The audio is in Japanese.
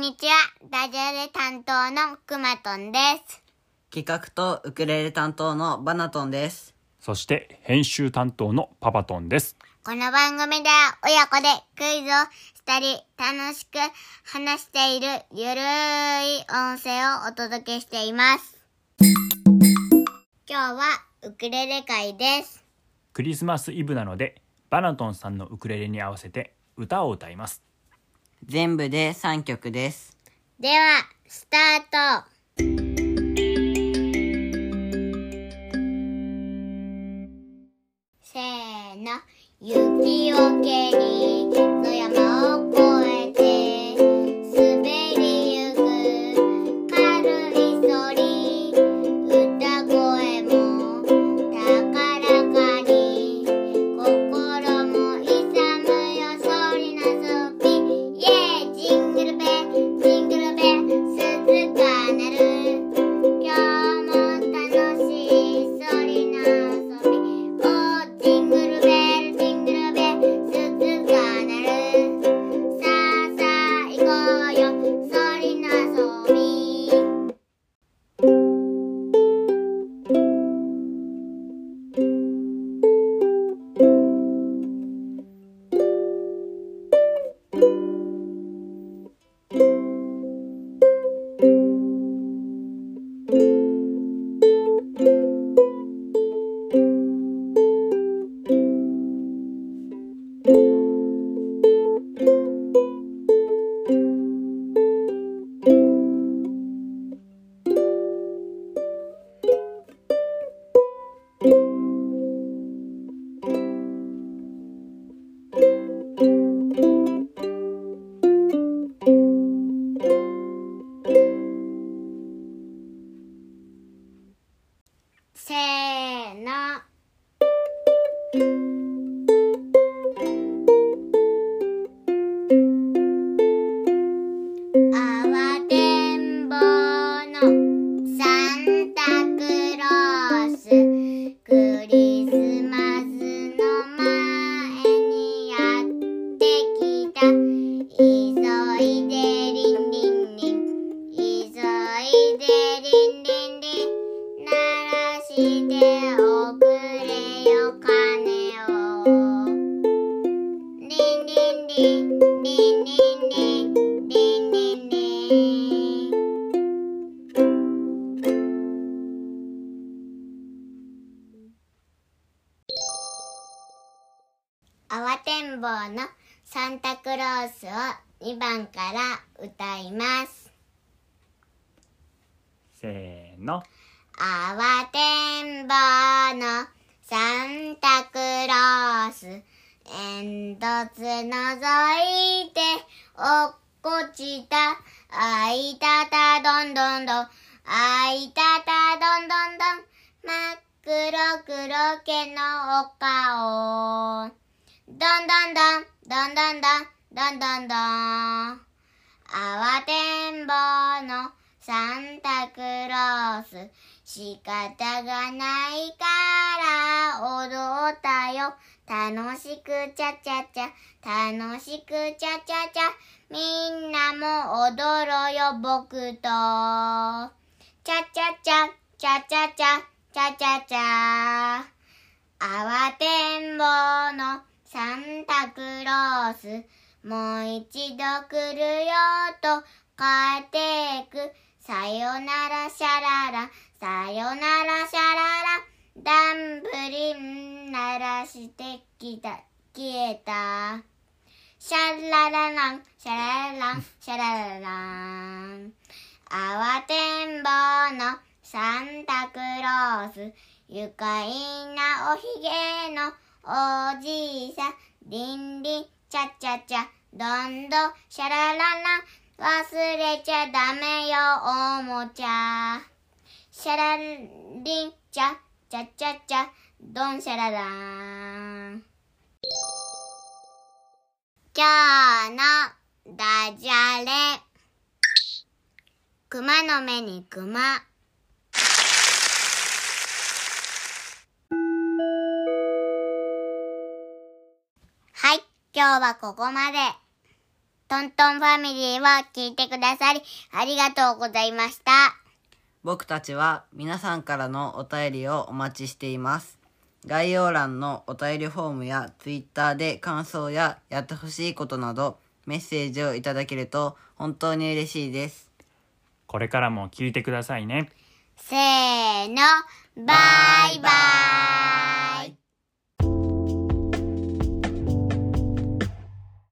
にちは。ダジャレ担当のくまとんです。企画とウクレレ担当のバナトンです。そして編集担当のパパトンです。この番組では親子でクイズをしたり楽しく話しているゆるい音声をお届けしています。今日はウクレレ会です。クリスマスイブなのでバナトンさんのウクレレに合わせて歌を歌います。全部で3曲です。では、スタートせーの。雪をけにせーの。あわてんぼうのサンタクロースを2番から歌います。せーの。あわてんぼうのサンタクロース。煙突のぞいて落っこちた。あいたたどんどんどん。あいたたどんどんどん。真っ黒黒けのお顔どんどんどん、どんどんどん、どんだんだん。あわてんぼうのサンタクロース。仕方がないから踊ったよ。楽しくちゃちゃちゃ、楽しくちゃちゃちゃ。みんなも踊ろうよ、僕と。ちゃちゃちゃ、ちゃちゃちゃ、ちゃちゃちゃ。あースもう一度来るよと帰ってく。さよならシャララ。さよならシャララ。ダンブリン鳴らしてきた消えた。シャララランシャララランシャラララン。あわてんぼうのサンタクロース。愉快なおひげのおじいさん。リンリンチャチャチャどんどシャラララ。忘れちゃダメよおもちゃ。シャラリンチャチャチャチャドンシャララン今日のダジャレ。熊の目に熊。今日はここまで。トントンファミリーを聞いてくださり、ありがとうございました。僕たちは皆さんからのお便りをお待ちしています。概要欄のお便りフォームや Twitter で感想ややってほしいことなどメッセージをいただけると本当に嬉しいです。これからも聞いてくださいね。せーの、バイバイ。